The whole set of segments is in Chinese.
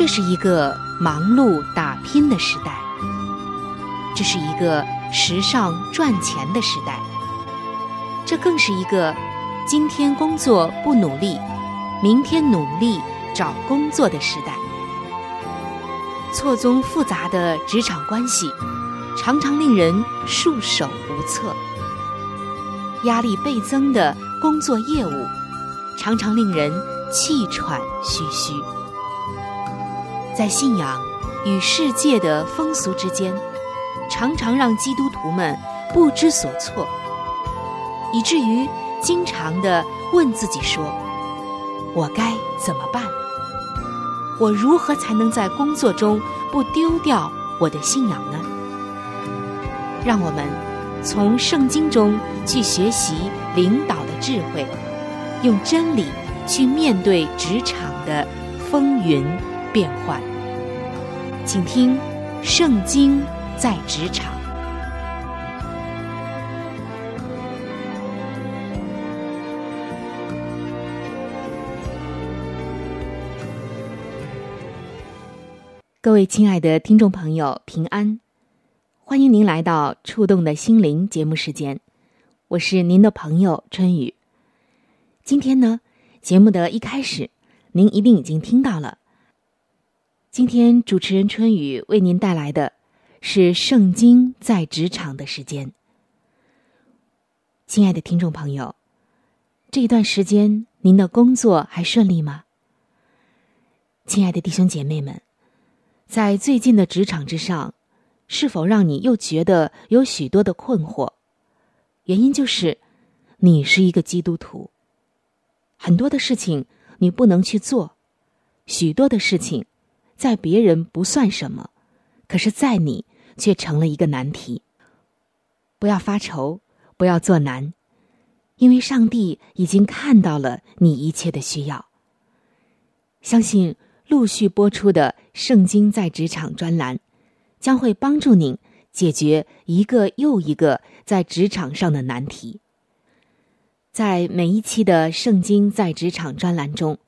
这是一个忙碌打拼的时代，这是一个时尚赚钱的时代，这更是一个今天工作不努力，明天努力找工作的时代。错综复杂的职场关系，常常令人束手无策；压力倍增的工作业务，常常令人气喘吁吁。在信仰与世界的风俗之间，常常让基督徒们不知所措，以至于经常的问自己说：“我该怎么办？我如何才能在工作中不丢掉我的信仰呢？”让我们从圣经中去学习领导的智慧，用真理去面对职场的风云变幻。请听《圣经》在职场。各位亲爱的听众朋友，平安！欢迎您来到《触动的心灵》节目时间，我是您的朋友春雨。今天呢，节目的一开始，您一定已经听到了。今天主持人春雨为您带来的是《圣经在职场》的时间。亲爱的听众朋友，这一段时间您的工作还顺利吗？亲爱的弟兄姐妹们，在最近的职场之上，是否让你又觉得有许多的困惑？原因就是你是一个基督徒，很多的事情你不能去做，许多的事情。在别人不算什么，可是，在你却成了一个难题。不要发愁，不要做难，因为上帝已经看到了你一切的需要。相信陆续播出的《圣经在职场》专栏，将会帮助您解决一个又一个在职场上的难题。在每一期的《圣经在职场》专栏中，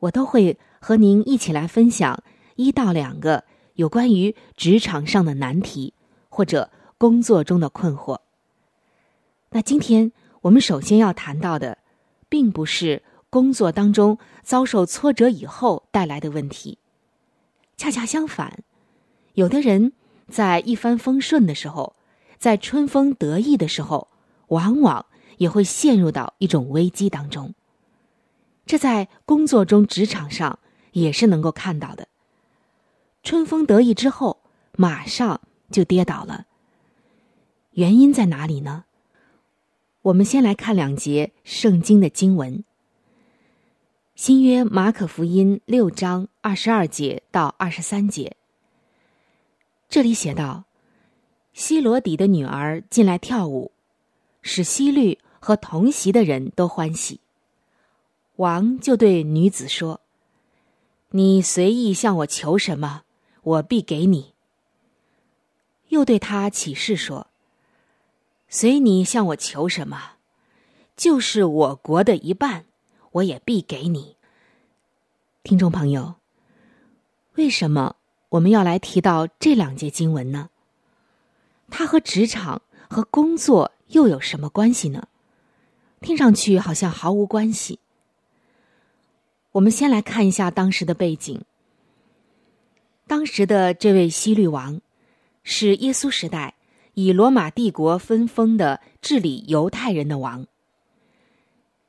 我都会和您一起来分享。一到两个有关于职场上的难题，或者工作中的困惑。那今天我们首先要谈到的，并不是工作当中遭受挫折以后带来的问题，恰恰相反，有的人在一帆风顺的时候，在春风得意的时候，往往也会陷入到一种危机当中。这在工作中、职场上也是能够看到的。春风得意之后，马上就跌倒了。原因在哪里呢？我们先来看两节圣经的经文。新约马可福音六章二十二节到二十三节，这里写道：希罗底的女儿进来跳舞，使希律和同席的人都欢喜。王就对女子说：“你随意向我求什么？”我必给你。又对他起誓说：“随你向我求什么，就是我国的一半，我也必给你。”听众朋友，为什么我们要来提到这两节经文呢？它和职场和工作又有什么关系呢？听上去好像毫无关系。我们先来看一下当时的背景。当时的这位希律王，是耶稣时代以罗马帝国分封的治理犹太人的王。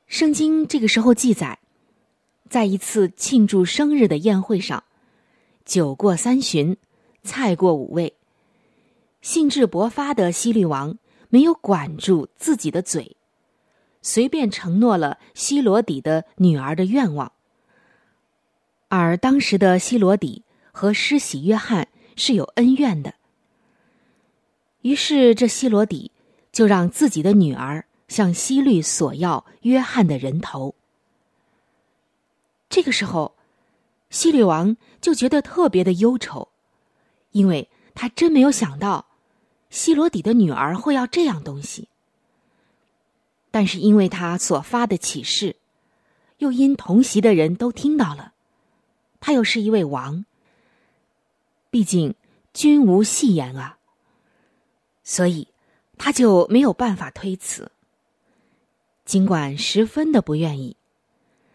圣经这个时候记载，在一次庆祝生日的宴会上，酒过三巡，菜过五味，兴致勃发的希律王没有管住自己的嘴，随便承诺了希罗底的女儿的愿望。而当时的希罗底和施洗约翰是有恩怨的，于是这希罗底就让自己的女儿向希律索要约翰的人头。这个时候，西律王就觉得特别的忧愁，因为他真没有想到希罗底的女儿会要这样东西。但是因为他所发的启示，又因同席的人都听到了。他又是一位王，毕竟君无戏言啊，所以他就没有办法推辞。尽管十分的不愿意，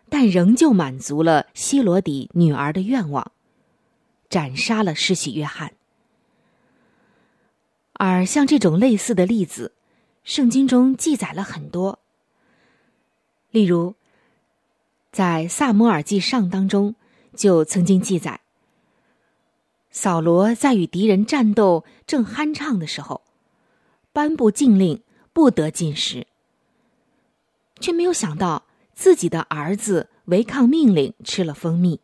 但仍旧满足了希罗底女儿的愿望，斩杀了施洗约翰。而像这种类似的例子，圣经中记载了很多。例如，在萨摩尔记上当中。就曾经记载，扫罗在与敌人战斗正酣畅的时候，颁布禁令不得进食，却没有想到自己的儿子违抗命令吃了蜂蜜。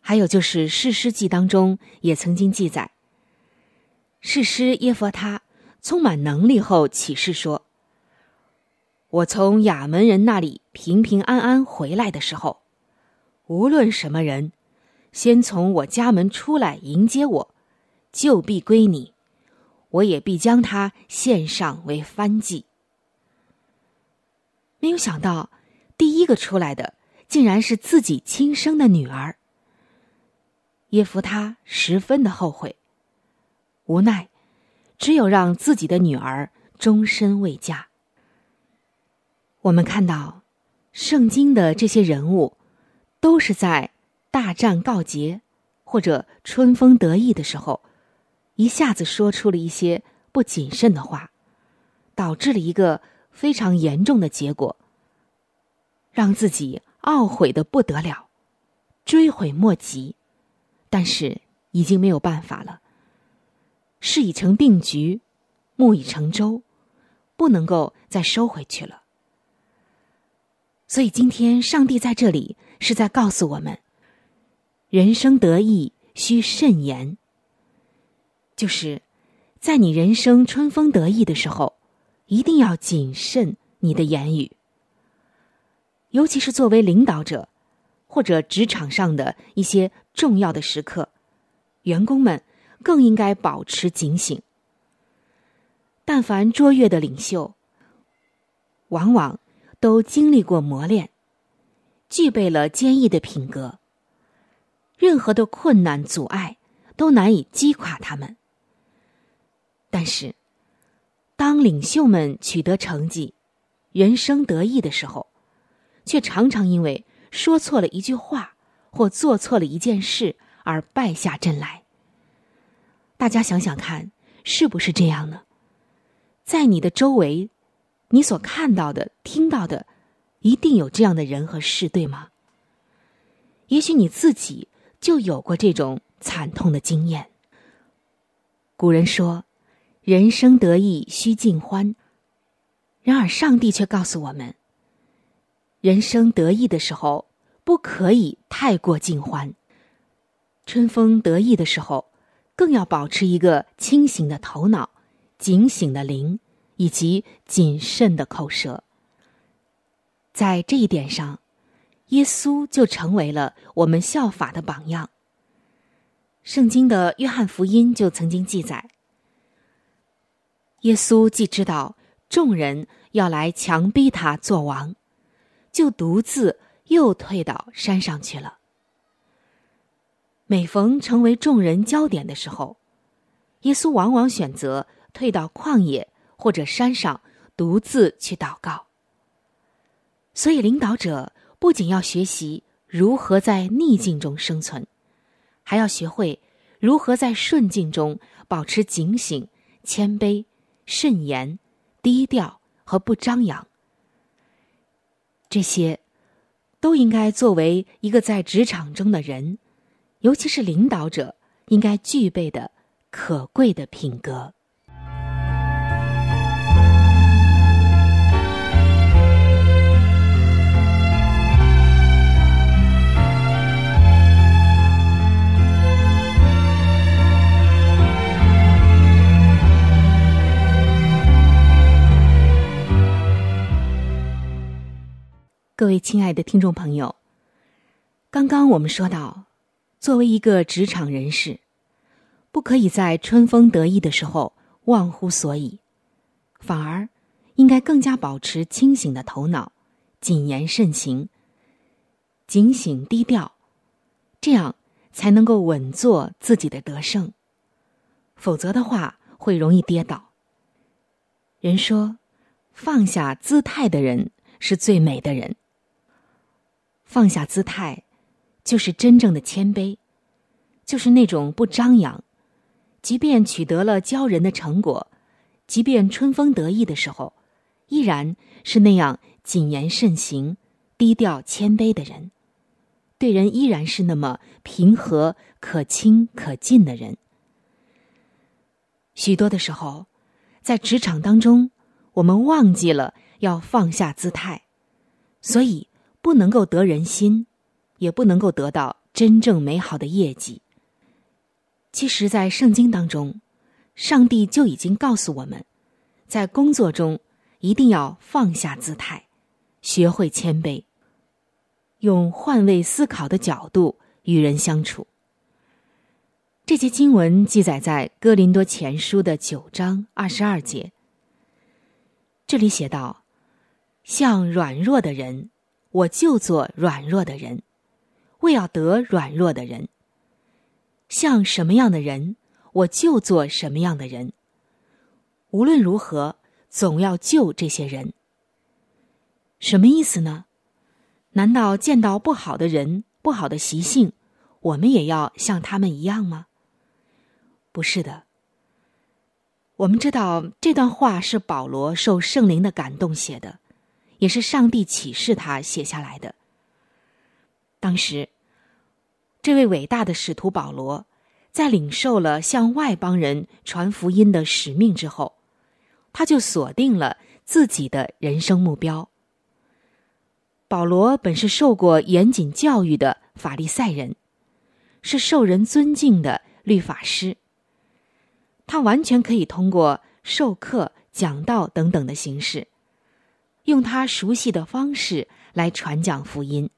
还有就是《士师记》当中也曾经记载，士师耶佛他充满能力后起誓说：“我从亚门人那里平平安安回来的时候。”无论什么人，先从我家门出来迎接我，就必归你；我也必将他献上为番祭。没有想到，第一个出来的竟然是自己亲生的女儿。耶夫他十分的后悔，无奈，只有让自己的女儿终身未嫁。我们看到，圣经的这些人物。都是在大战告捷或者春风得意的时候，一下子说出了一些不谨慎的话，导致了一个非常严重的结果，让自己懊悔的不得了，追悔莫及。但是已经没有办法了，事已成定局，木已成舟，不能够再收回去了。所以今天上帝在这里。是在告诉我们，人生得意须慎言。就是在你人生春风得意的时候，一定要谨慎你的言语。尤其是作为领导者，或者职场上的一些重要的时刻，员工们更应该保持警醒。但凡卓越的领袖，往往都经历过磨练。具备了坚毅的品格，任何的困难阻碍都难以击垮他们。但是，当领袖们取得成绩、人生得意的时候，却常常因为说错了一句话或做错了一件事而败下阵来。大家想想看，是不是这样呢？在你的周围，你所看到的、听到的。一定有这样的人和事，对吗？也许你自己就有过这种惨痛的经验。古人说：“人生得意须尽欢。”然而，上帝却告诉我们：人生得意的时候，不可以太过尽欢；春风得意的时候，更要保持一个清醒的头脑、警醒的灵以及谨慎的口舌。在这一点上，耶稣就成为了我们效法的榜样。圣经的约翰福音就曾经记载，耶稣既知道众人要来强逼他做王，就独自又退到山上去了。每逢成为众人焦点的时候，耶稣往往选择退到旷野或者山上，独自去祷告。所以，领导者不仅要学习如何在逆境中生存，还要学会如何在顺境中保持警醒、谦卑、慎言、低调和不张扬。这些，都应该作为一个在职场中的人，尤其是领导者应该具备的可贵的品格。各位亲爱的听众朋友，刚刚我们说到，作为一个职场人士，不可以在春风得意的时候忘乎所以，反而应该更加保持清醒的头脑，谨言慎行，警醒低调，这样才能够稳坐自己的得胜。否则的话，会容易跌倒。人说，放下姿态的人是最美的人。放下姿态，就是真正的谦卑，就是那种不张扬。即便取得了骄人的成果，即便春风得意的时候，依然是那样谨言慎行、低调谦卑的人。对人依然是那么平和、可亲可近的人。许多的时候，在职场当中，我们忘记了要放下姿态，所以。不能够得人心，也不能够得到真正美好的业绩。其实，在圣经当中，上帝就已经告诉我们，在工作中一定要放下姿态，学会谦卑，用换位思考的角度与人相处。这节经文记载在《哥林多前书》的九章二十二节。这里写道：“像软弱的人。”我就做软弱的人，为要得软弱的人。像什么样的人，我就做什么样的人。无论如何，总要救这些人。什么意思呢？难道见到不好的人、不好的习性，我们也要像他们一样吗？不是的。我们知道这段话是保罗受圣灵的感动写的。也是上帝启示他写下来的。当时，这位伟大的使徒保罗，在领受了向外邦人传福音的使命之后，他就锁定了自己的人生目标。保罗本是受过严谨教育的法利赛人，是受人尊敬的律法师。他完全可以通过授课、讲道等等的形式。用他熟悉的方式来传讲福音，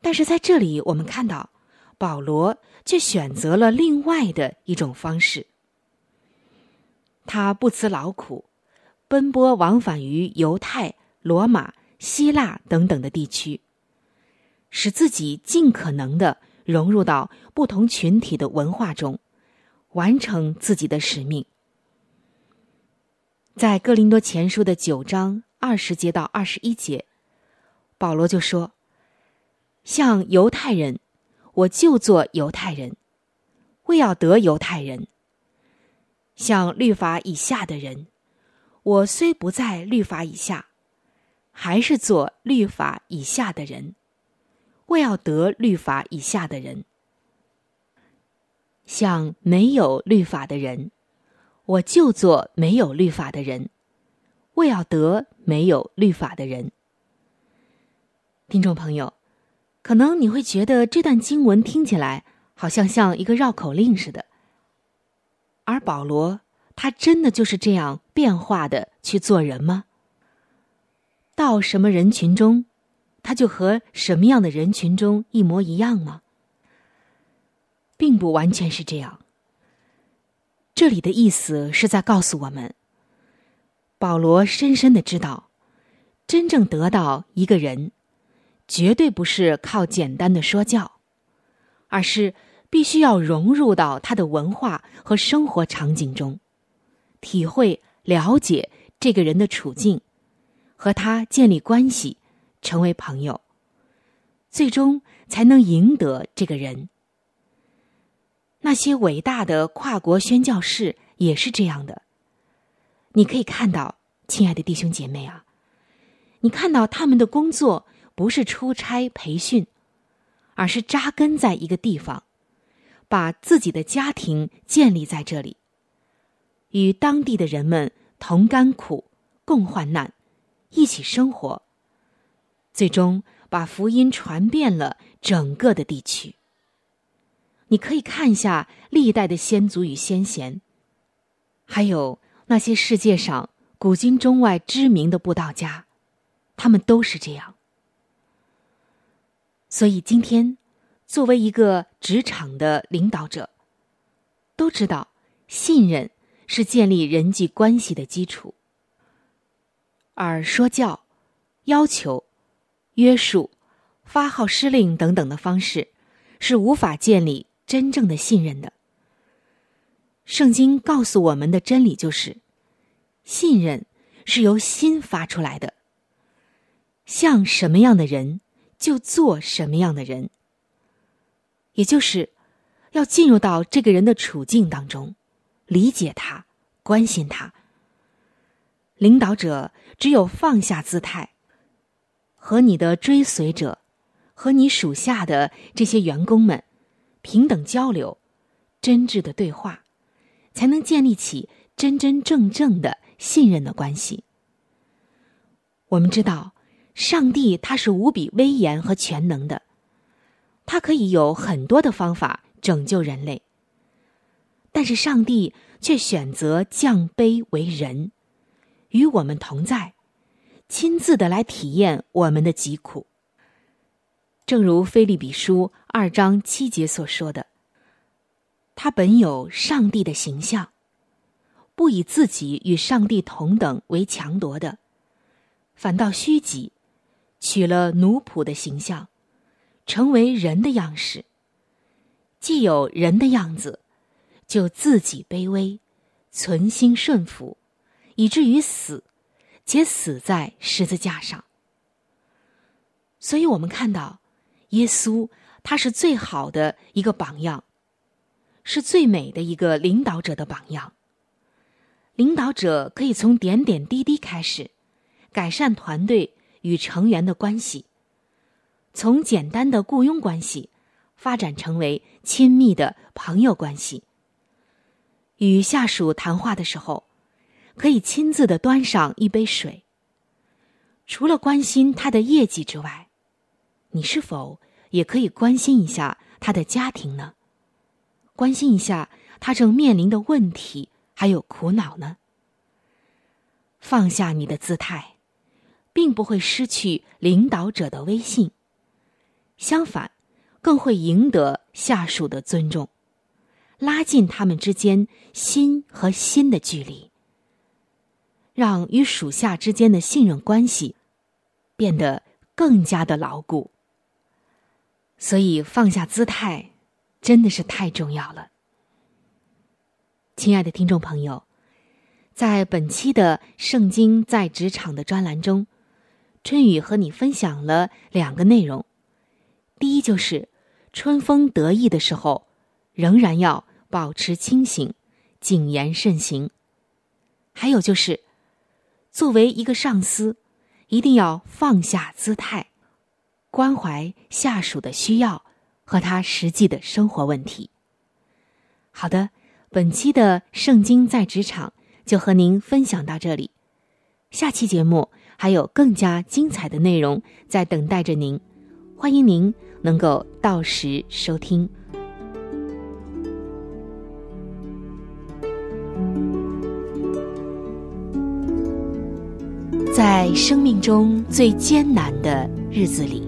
但是在这里我们看到，保罗却选择了另外的一种方式。他不辞劳苦，奔波往返于犹太、罗马、希腊等等的地区，使自己尽可能的融入到不同群体的文化中，完成自己的使命。在哥林多前书的九章二十节到二十一节，保罗就说：“像犹太人，我就做犹太人，为要得犹太人；像律法以下的人，我虽不在律法以下，还是做律法以下的人，为要得律法以下的人；像没有律法的人。”我就做没有律法的人，为要得没有律法的人。听众朋友，可能你会觉得这段经文听起来好像像一个绕口令似的，而保罗他真的就是这样变化的去做人吗？到什么人群中，他就和什么样的人群中一模一样吗？并不完全是这样。这里的意思是在告诉我们，保罗深深的知道，真正得到一个人，绝对不是靠简单的说教，而是必须要融入到他的文化和生活场景中，体会、了解这个人的处境，和他建立关系，成为朋友，最终才能赢得这个人。那些伟大的跨国宣教士也是这样的。你可以看到，亲爱的弟兄姐妹啊，你看到他们的工作不是出差培训，而是扎根在一个地方，把自己的家庭建立在这里，与当地的人们同甘苦、共患难，一起生活，最终把福音传遍了整个的地区。你可以看一下历代的先祖与先贤，还有那些世界上古今中外知名的布道家，他们都是这样。所以今天，作为一个职场的领导者，都知道信任是建立人际关系的基础，而说教、要求、约束、发号施令等等的方式，是无法建立。真正的信任的，圣经告诉我们的真理就是：信任是由心发出来的。像什么样的人，就做什么样的人。也就是要进入到这个人的处境当中，理解他，关心他。领导者只有放下姿态，和你的追随者，和你属下的这些员工们。平等交流，真挚的对话，才能建立起真真正正的信任的关系。我们知道，上帝他是无比威严和全能的，他可以有很多的方法拯救人类，但是上帝却选择降卑为人，与我们同在，亲自的来体验我们的疾苦。正如《菲利比书》二章七节所说的，他本有上帝的形象，不以自己与上帝同等为强夺的，反倒虚己，取了奴仆的形象，成为人的样式。既有人的样子，就自己卑微，存心顺服，以至于死，且死在十字架上。所以我们看到。耶稣，他是最好的一个榜样，是最美的一个领导者的榜样。领导者可以从点点滴滴开始，改善团队与成员的关系，从简单的雇佣关系发展成为亲密的朋友关系。与下属谈话的时候，可以亲自的端上一杯水。除了关心他的业绩之外，你是否也可以关心一下他的家庭呢？关心一下他正面临的问题还有苦恼呢？放下你的姿态，并不会失去领导者的威信，相反，更会赢得下属的尊重，拉近他们之间心和心的距离，让与属下之间的信任关系变得更加的牢固。所以放下姿态，真的是太重要了。亲爱的听众朋友，在本期的《圣经在职场》的专栏中，春雨和你分享了两个内容。第一，就是春风得意的时候，仍然要保持清醒，谨言慎行；还有就是，作为一个上司，一定要放下姿态。关怀下属的需要和他实际的生活问题。好的，本期的《圣经在职场》就和您分享到这里。下期节目还有更加精彩的内容在等待着您，欢迎您能够到时收听。在生命中最艰难的日子里。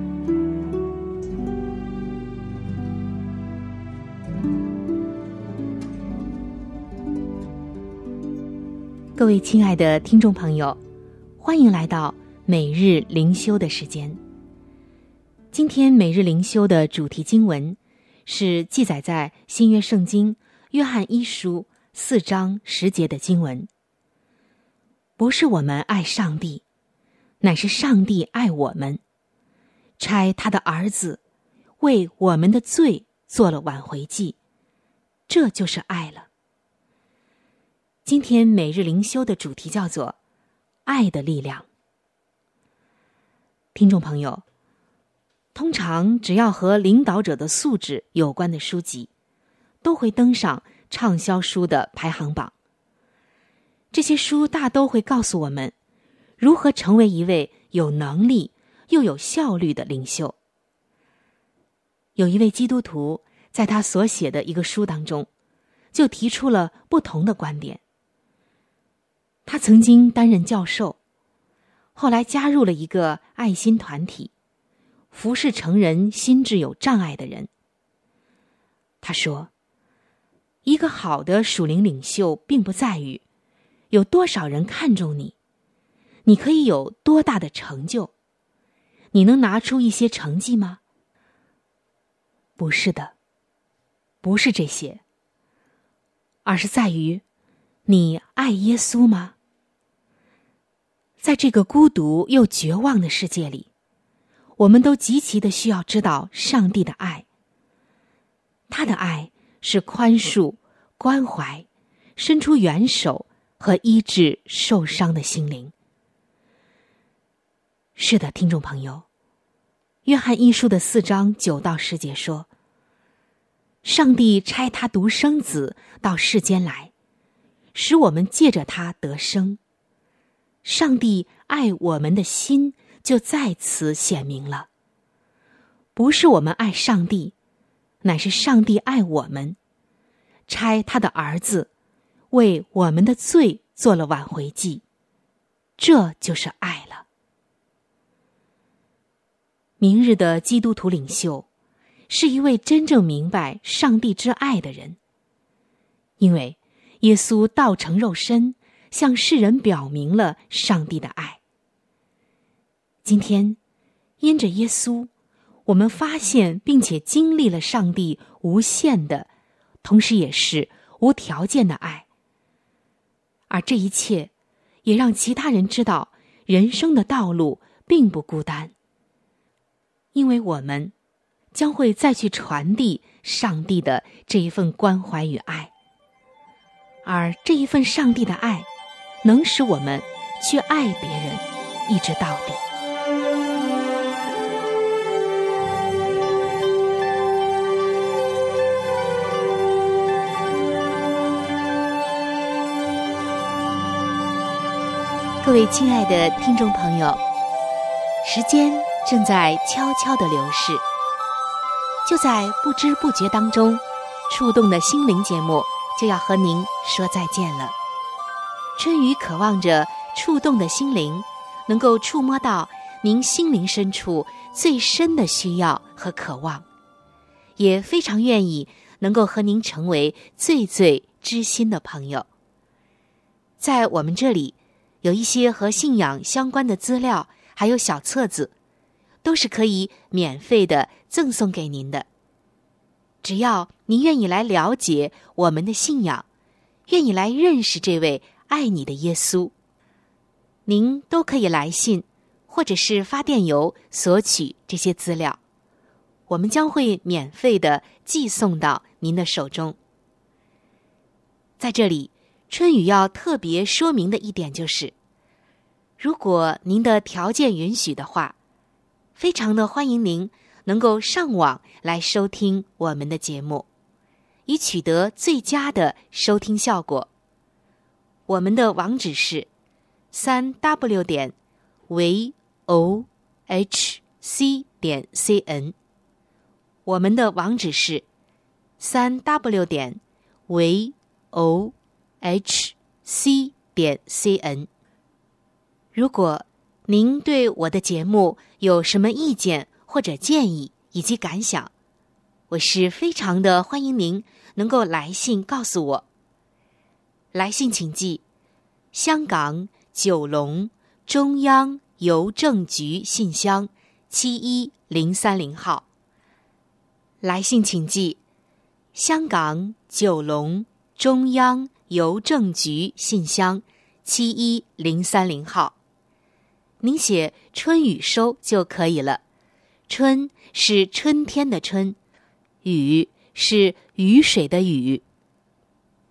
各位亲爱的听众朋友，欢迎来到每日灵修的时间。今天每日灵修的主题经文是记载在新约圣经约翰一书四章十节的经文。不是我们爱上帝，乃是上帝爱我们，差他的儿子为我们的罪做了挽回祭，这就是爱了。今天每日灵修的主题叫做“爱的力量”。听众朋友，通常只要和领导者的素质有关的书籍，都会登上畅销书的排行榜。这些书大都会告诉我们，如何成为一位有能力又有效率的领袖。有一位基督徒在他所写的一个书当中，就提出了不同的观点。他曾经担任教授，后来加入了一个爱心团体，服侍成人心智有障碍的人。他说：“一个好的属灵领袖，并不在于。”有多少人看重你？你可以有多大的成就？你能拿出一些成绩吗？不是的，不是这些，而是在于你爱耶稣吗？在这个孤独又绝望的世界里，我们都极其的需要知道上帝的爱。他的爱是宽恕、关怀，伸出援手。和医治受伤的心灵。是的，听众朋友，《约翰一书》的四章九到十节说：“上帝差他独生子到世间来，使我们借着他得生。上帝爱我们的心就在此显明了。不是我们爱上帝，乃是上帝爱我们，差他的儿子。”为我们的罪做了挽回祭，这就是爱了。明日的基督徒领袖，是一位真正明白上帝之爱的人，因为耶稣道成肉身，向世人表明了上帝的爱。今天，因着耶稣，我们发现并且经历了上帝无限的，同时也是无条件的爱。而这一切，也让其他人知道，人生的道路并不孤单。因为我们将会再去传递上帝的这一份关怀与爱，而这一份上帝的爱，能使我们去爱别人，一直到底。各位亲爱的听众朋友，时间正在悄悄的流逝，就在不知不觉当中，触动的心灵节目就要和您说再见了。春雨渴望着触动的心灵，能够触摸到您心灵深处最深的需要和渴望，也非常愿意能够和您成为最最知心的朋友。在我们这里。有一些和信仰相关的资料，还有小册子，都是可以免费的赠送给您的。只要您愿意来了解我们的信仰，愿意来认识这位爱你的耶稣，您都可以来信或者是发电邮索取这些资料，我们将会免费的寄送到您的手中。在这里。春雨要特别说明的一点就是，如果您的条件允许的话，非常的欢迎您能够上网来收听我们的节目，以取得最佳的收听效果。我们的网址是三 w 点 v o h c 点 c n。我们的网址是三 w 点 v o h c 点 c n。如果您对我的节目有什么意见或者建议以及感想，我是非常的欢迎您能够来信告诉我。来信请寄香港九龙中央邮政局信箱七一零三零号。来信请寄香港九龙中央邮政局信箱七一零三零号。您写“春雨收”就可以了。春是春天的春，雨是雨水的雨。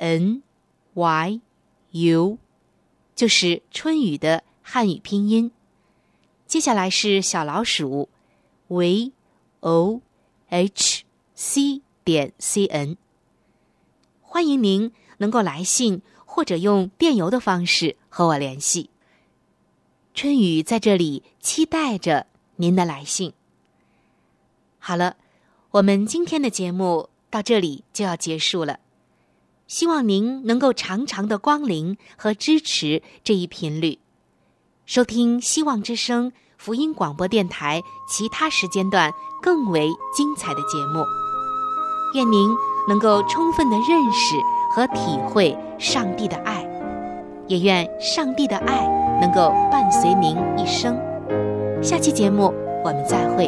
N y u，就是春雨的汉语拼音。接下来是小老鼠 v o h c 点 c n。欢迎您能够来信或者用电邮的方式和我联系。春雨在这里期待着您的来信。好了，我们今天的节目到这里就要结束了。希望您能够常常的光临和支持这一频率，收听希望之声福音广播电台其他时间段更为精彩的节目。愿您能够充分的认识和体会上帝的爱，也愿上帝的爱能够伴随您一生。下期节目我们再会。